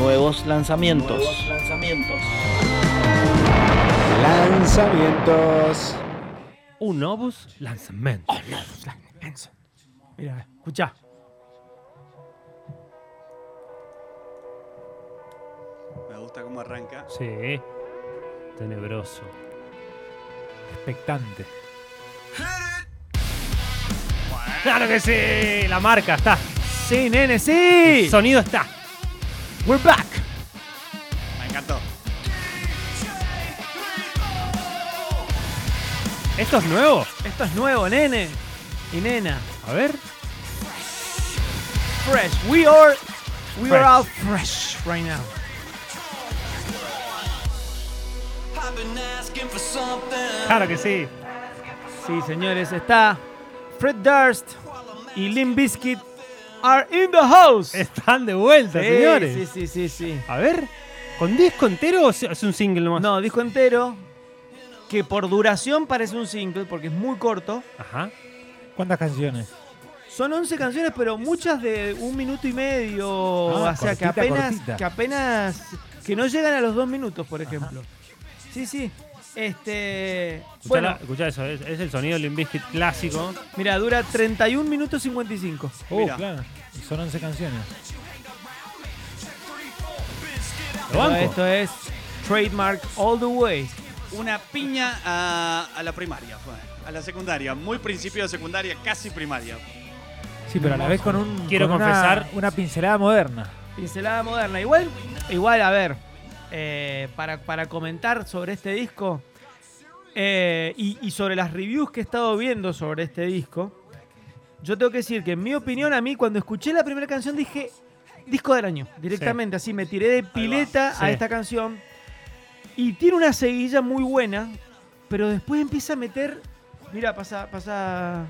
Nuevos lanzamientos. lanzamientos. Lanzamientos. Un novus lanzamiento. Mira, escuchá. Me gusta cómo arranca. Sí. Tenebroso. Expectante. ¡Claro que sí! La marca está. Sí, nene, El sí. sonido está. We're back. Me encantó. ¿Esto es nuevo? Esto es nuevo, nene. Y nena. A ver. Fresh. We are. We Fresh. are all fresh right now. Claro que sí. Sí, señores, está Fred Durst y Limp Bizkit are in the house. Están de vuelta, Sí, señores. Sí, sí, sí, sí. A ver. ¿Con disco entero o es un single nomás? No, disco entero. Que por duración parece un single porque es muy corto. Ajá. ¿Cuántas canciones? Son 11 canciones, pero muchas de un minuto y medio. Ah, o sea, que apenas, cortita. que apenas. Que no llegan a los dos minutos, por ejemplo. Sí, sí. Este. Escuchá, Bueno, escuchá eso, es, es el sonido del Bizkit clásico. mira, dura 31 minutos 55. Oh, Mira. claro. Y son 11 canciones. Esto es Trademark All the Way. Una piña a, a la primaria, fue. A la secundaria. Muy principio de secundaria, casi primaria. Sí, pero a la vez con un. Quiero con una- confesar- Una, pincelada moderna. Pincelada moderna. Igual, igual, a ver, eh, para, para comentar sobre este disco eh, y, y sobre las reviews que he estado viendo sobre este disco, yo tengo que decir que en mi opinión, a mí cuando escuché la primera canción dije disco del año, directamente, así me tiré de pileta Sí. a esta canción y tiene una seguilla muy buena, pero después empieza a meter, mira, pasa, pasa,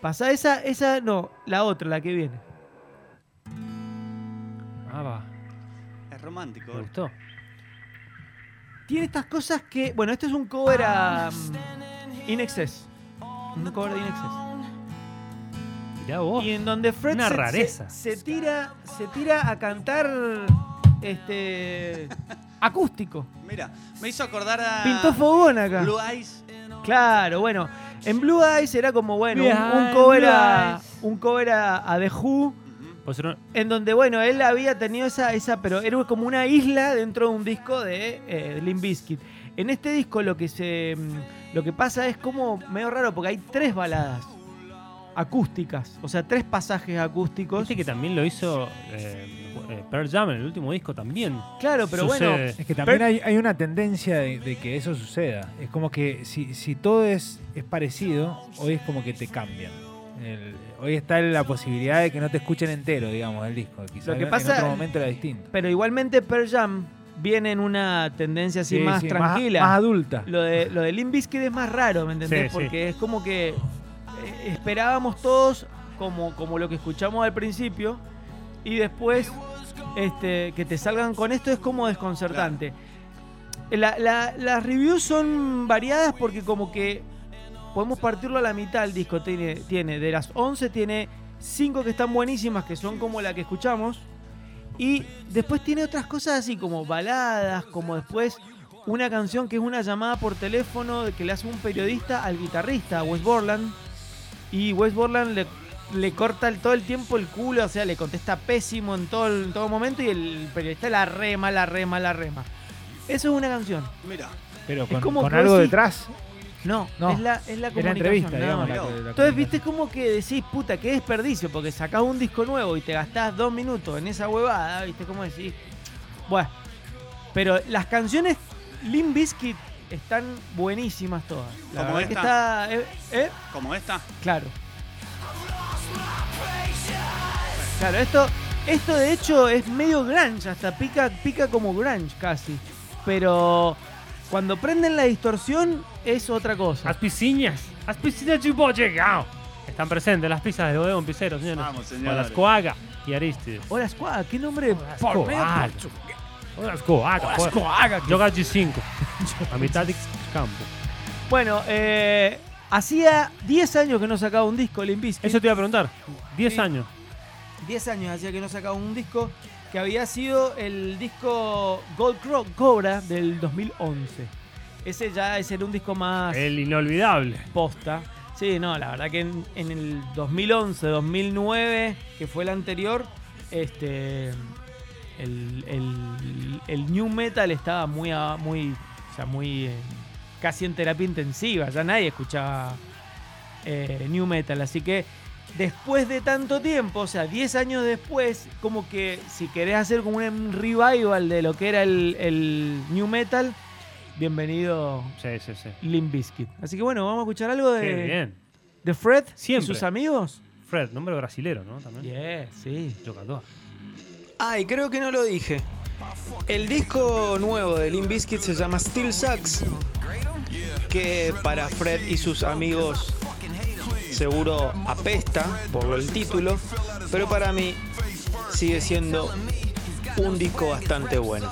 pasa esa, esa, no, la otra, la que viene. Ah, va. Romántico. Me gustó. tiene estas cosas que. Bueno, este es un cover a. um, In Excess. Un cover de In Excess. Mirá vos. Y en donde Fred Una se, rareza. se- se tira. Se tira a cantar. Este. acústico. Mira, me hizo acordar a. Pintó fogón acá. Blue Eyes. Claro, bueno. En Blue Eyes era como, bueno, un, cover a. Un cover a, a The Who. Un- En donde, bueno, él había tenido esa, esa, pero era como una isla dentro de un disco de eh, Limp Bizkit. En este disco lo que se mm, lo que pasa es como medio raro porque hay tres baladas acústicas, o sea, tres pasajes acústicos. Viste que también lo hizo eh, eh, Pearl Jam en el último disco también. Claro, pero Sucede. bueno, Es que también hay, hay una tendencia de, de que eso suceda. Es como que si, si todo es, es parecido, hoy es como que te cambian. El- hoy está la posibilidad de que no te escuchen entero, digamos, el disco. Quizás Lo que en pasa- otro momento era distinto. pero igualmente Pearl Jam viene en una tendencia así Sí, más sí, tranquila. Más, adulta. Lo de, lo de Limp Bizkit es más raro, ¿me entendés? Sí. Porque es como que eh, esperábamos todos como, como lo que escuchamos al principio y después este, que te salgan con esto es como desconcertante. La- la- las reviews son variadas porque como que podemos partirlo a la mitad el disco. Tiene, tiene de las 11 tiene 5 que están buenísimas, que son como la que escuchamos. Y después tiene otras cosas así como baladas, como después una canción que es una llamada por teléfono que le hace un periodista al guitarrista, a Wes Borland. Y Wes Borland le, le corta el- todo el tiempo el culo, o sea, le contesta pésimo en todo, en todo momento y el periodista la rema, la rema, la rema. Eso es una canción. Mira. Pero con, como con que algo decís- detrás. No, No, es la, es la Es la comunicación. entrevista, digamos. la la Entonces, viste como que decís, puta, qué desperdicio, porque sacás un disco nuevo y te gastás dos minutos en esa huevada, viste cómo decís. Bueno, pero las canciones Limp Bizkit están buenísimas todas. La Como que esta. está. ¿eh? ¿eh? Como esta. Claro. Claro, esto, esto de hecho es medio grunge, hasta pica, pica como grunge casi. Pero cuando prenden la distorsión es otra cosa. Las piscinas. Las piscinas de llegado. Están presentes las pizzas de Odeon Picero, señores. Vamos, señores. las Coaga y Aristides. Hola Squad, qué nombre Hola, por Squad. medio Hola, las Coaga. Hola, Squad. Joga G5. A mitad de campo. Bueno, eh, hacía 10 años que no sacaba un disco Bizkit. Eso te iba a preguntar. 10 Sí. años. 10 años hacía que no sacaba un disco. que había sido el disco Gold Cobra del 2011. Ese ya ese era un disco más El inolvidable. posta. Sí, no, la verdad que en, en el 2011, 2009, que fue el anterior, este el, el- el new metal estaba muy, a- muy, o sea, muy eh, casi en terapia intensiva. Ya nadie escuchaba eh, new metal, así que después de tanto tiempo, o sea, 10 años después, como que si querés hacer como un revival de lo que era el, el new metal, bienvenido Sí, sí, sí. Limp Bizkit. Así que bueno, vamos a escuchar algo de, bien. de Fred Siempre. y sus amigos. Fred, nombre brasilero, ¿no? También. Yeah, sí. Jogador. Ay, creo que no lo dije. El disco nuevo de Limp Bizkit se llama Still Sucks. Que para Fred y sus amigos seguro apesta por el título. Pero para mí sigue siendo un disco bastante bueno.